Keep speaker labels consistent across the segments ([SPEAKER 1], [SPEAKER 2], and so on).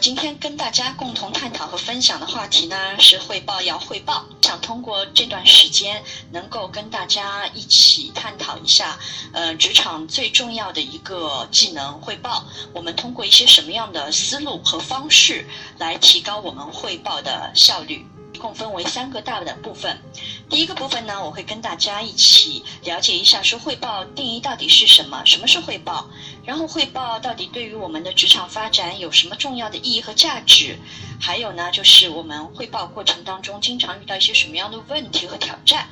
[SPEAKER 1] 今天跟大家共同探讨和分享的话题呢是汇报要汇报，想通过这段时间能够跟大家一起探讨一下，呃，职场最重要的一个技能汇报，我们通过一些什么样的思路和方式来提高我们汇报的效率。一共分为三个大的部分。第一个部分呢，我会跟大家一起了解一下，说汇报定义到底是什么，什么是汇报，然后汇报到底对于我们的职场发展有什么重要的意义和价值，还有呢，就是我们汇报过程当中经常遇到一些什么样的问题和挑战。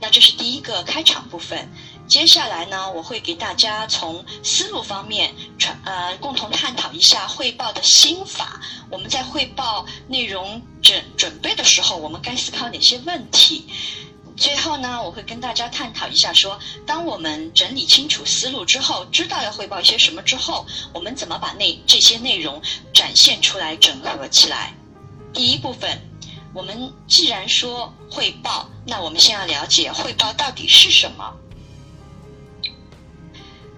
[SPEAKER 1] 那这是第一个开场部分。接下来呢，我会给大家从思路方面传呃共同探讨一下汇报的心法。我们在汇报内容准准备的时候，我们该思考哪些问题？最后呢，我会跟大家探讨一下，说当我们整理清楚思路之后，知道要汇报一些什么之后，我们怎么把那这些内容展现出来、整合起来？第一部分，我们既然说汇报，那我们先要了解汇报到底是什么。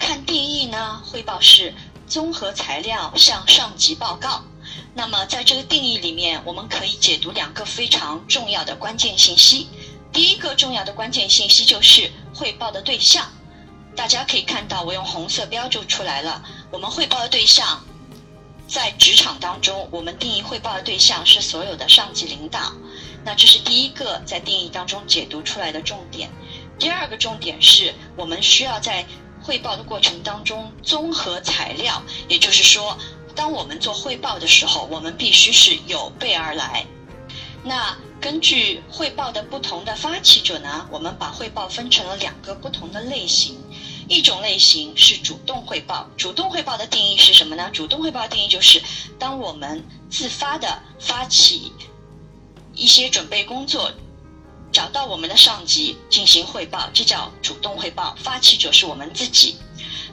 [SPEAKER 1] 看定义呢，汇报是综合材料向上级报告。那么在这个定义里面，我们可以解读两个非常重要的关键信息。第一个重要的关键信息就是汇报的对象。大家可以看到，我用红色标注出来了。我们汇报的对象，在职场当中，我们定义汇报的对象是所有的上级领导。那这是第一个在定义当中解读出来的重点。第二个重点是我们需要在汇报的过程当中，综合材料，也就是说，当我们做汇报的时候，我们必须是有备而来。那根据汇报的不同的发起者呢，我们把汇报分成了两个不同的类型。一种类型是主动汇报，主动汇报的定义是什么呢？主动汇报定义就是，当我们自发的发起一些准备工作。找到我们的上级进行汇报，这叫主动汇报，发起者是我们自己。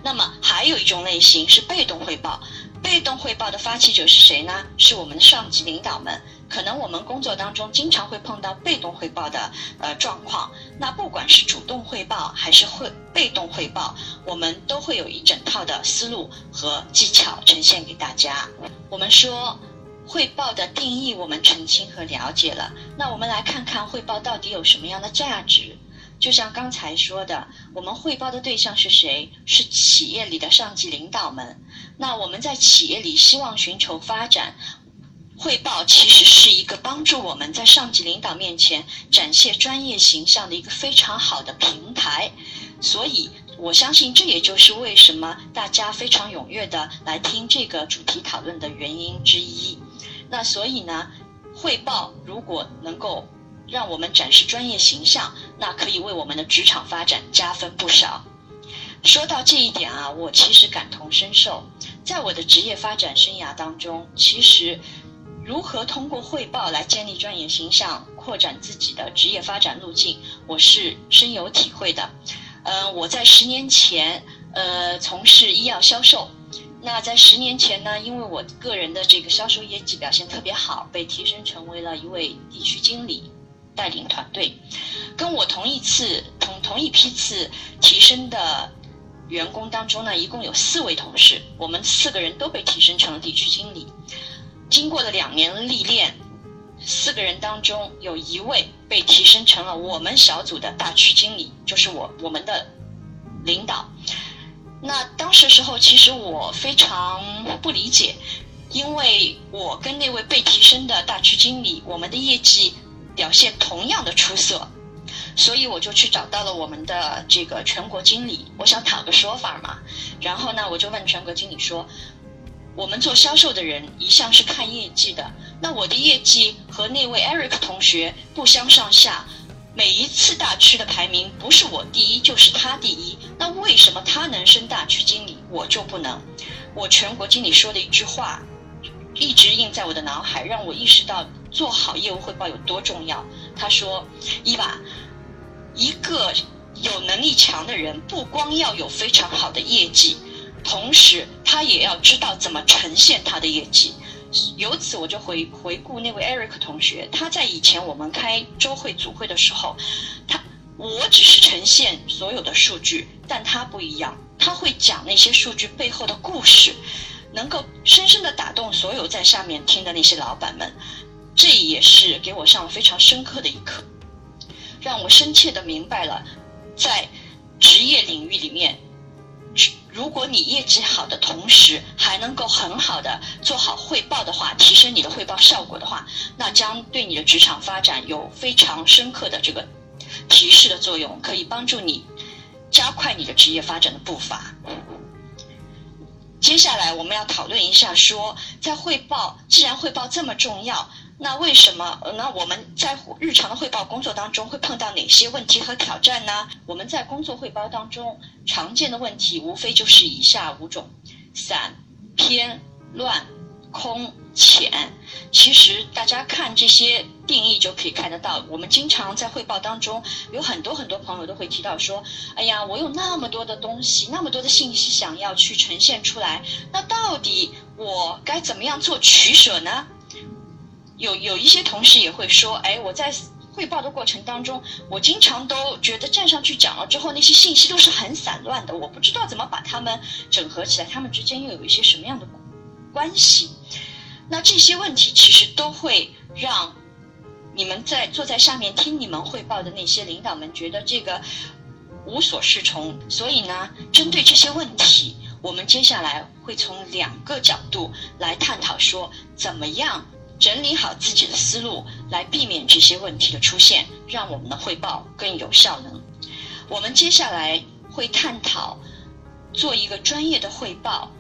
[SPEAKER 1] 那么还有一种类型是被动汇报，被动汇报的发起者是谁呢？是我们的上级领导们。可能我们工作当中经常会碰到被动汇报的呃状况，那不管是主动汇报还是会被动汇报，我们都会有一整套的思路和技巧呈现给大家。我们说。汇报的定义我们澄清和了解了，那我们来看看汇报到底有什么样的价值。就像刚才说的，我们汇报的对象是谁？是企业里的上级领导们。那我们在企业里希望寻求发展，汇报其实是一个帮助我们在上级领导面前展现专业形象的一个非常好的平台。所以。我相信这也就是为什么大家非常踊跃的来听这个主题讨论的原因之一。那所以呢，汇报如果能够让我们展示专业形象，那可以为我们的职场发展加分不少。说到这一点啊，我其实感同身受。在我的职业发展生涯当中，其实如何通过汇报来建立专业形象、扩展自己的职业发展路径，我是深有体会的。嗯，我在十年前，呃，从事医药销售。那在十年前呢，因为我个人的这个销售业绩表现特别好，被提升成为了一位地区经理，带领团队。跟我同一次同同一批次提升的员工当中呢，一共有四位同事，我们四个人都被提升成了地区经理。经过了两年历练。四个人当中有一位被提升成了我们小组的大区经理，就是我我们的领导。那当时时候，其实我非常不理解，因为我跟那位被提升的大区经理，我们的业绩表现同样的出色，所以我就去找到了我们的这个全国经理，我想讨个说法嘛。然后呢，我就问全国经理说。我们做销售的人一向是看业绩的，那我的业绩和那位 Eric 同学不相上下，每一次大区的排名不是我第一就是他第一，那为什么他能升大区经理，我就不能？我全国经理说的一句话，一直印在我的脑海，让我意识到做好业务汇报有多重要。他说：“伊娃，一个有能力强的人，不光要有非常好的业绩，同时他也要知道怎么呈现他的业绩。”由此我就回回顾那位 Eric 同学，他在以前我们开周会组会的时候，他我只是呈现所有的数据，但他不一样，他会讲那些数据背后的故事，能够深深的打动所有在下面听的那些老板们，这也是给我上了非常深刻的一课，让我深切的明白了，在职业领域里面。如果你业绩好的同时还能够很好的做好汇报的话，提升你的汇报效果的话，那将对你的职场发展有非常深刻的这个提示的作用，可以帮助你加快你的职业发展的步伐。接下来我们要讨论一下，说在汇报，既然汇报这么重要。那为什么？那我们在日常的汇报工作当中会碰到哪些问题和挑战呢？我们在工作汇报当中常见的问题无非就是以下五种：散、偏、乱、空、浅。其实大家看这些定义就可以看得到。我们经常在汇报当中有很多很多朋友都会提到说：“哎呀，我有那么多的东西，那么多的信息想要去呈现出来，那到底我该怎么样做取舍呢？”有有一些同事也会说，哎，我在汇报的过程当中，我经常都觉得站上去讲了之后，那些信息都是很散乱的，我不知道怎么把它们整合起来，他们之间又有一些什么样的关系？那这些问题其实都会让你们在坐在下面听你们汇报的那些领导们觉得这个无所适从。所以呢，针对这些问题，我们接下来会从两个角度来探讨，说怎么样。整理好自己的思路，来避免这些问题的出现，让我们的汇报更有效能。我们接下来会探讨做一个专业的汇报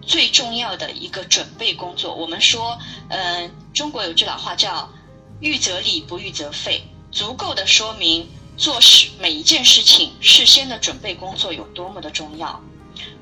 [SPEAKER 1] 最重要的一个准备工作。我们说，嗯，中国有句老话叫“预则立，不预则废”，足够的说明做事每一件事情事先的准备工作有多么的重要。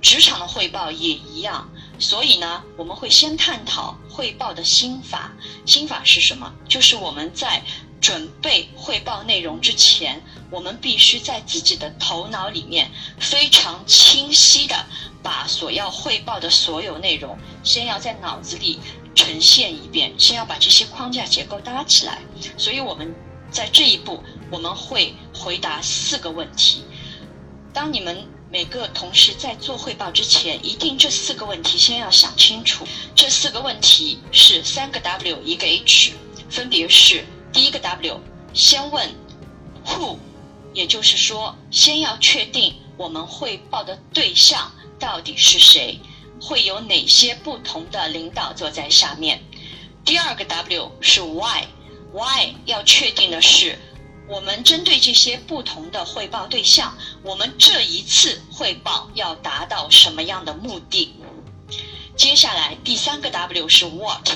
[SPEAKER 1] 职场的汇报也一样。所以呢，我们会先探讨汇报的心法。心法是什么？就是我们在准备汇报内容之前，我们必须在自己的头脑里面非常清晰的把所要汇报的所有内容，先要在脑子里呈现一遍，先要把这些框架结构搭起来。所以我们在这一步，我们会回答四个问题。当你们。每个同事在做汇报之前，一定这四个问题先要想清楚。这四个问题是三个 W 一个 H，分别是第一个 W，先问 Who，也就是说，先要确定我们汇报的对象到底是谁，会有哪些不同的领导坐在下面。第二个 W 是 Why，Why 要确定的是。我们针对这些不同的汇报对象，我们这一次汇报要达到什么样的目的？接下来第三个 W 是 What，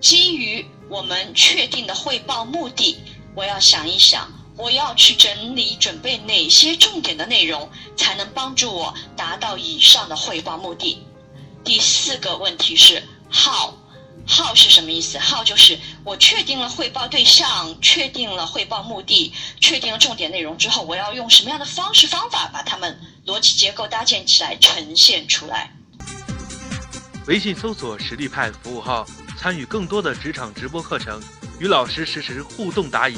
[SPEAKER 1] 基于我们确定的汇报目的，我要想一想，我要去整理准备哪些重点的内容，才能帮助我达到以上的汇报目的？第四个问题是 How。号是什么意思？号就是我确定了汇报对象，确定了汇报目的，确定了重点内容之后，我要用什么样的方式方法把它们逻辑结构搭建起来，呈现出来。
[SPEAKER 2] 微信搜索“实力派”服务号，参与更多的职场直播课程，与老师实时互动答疑。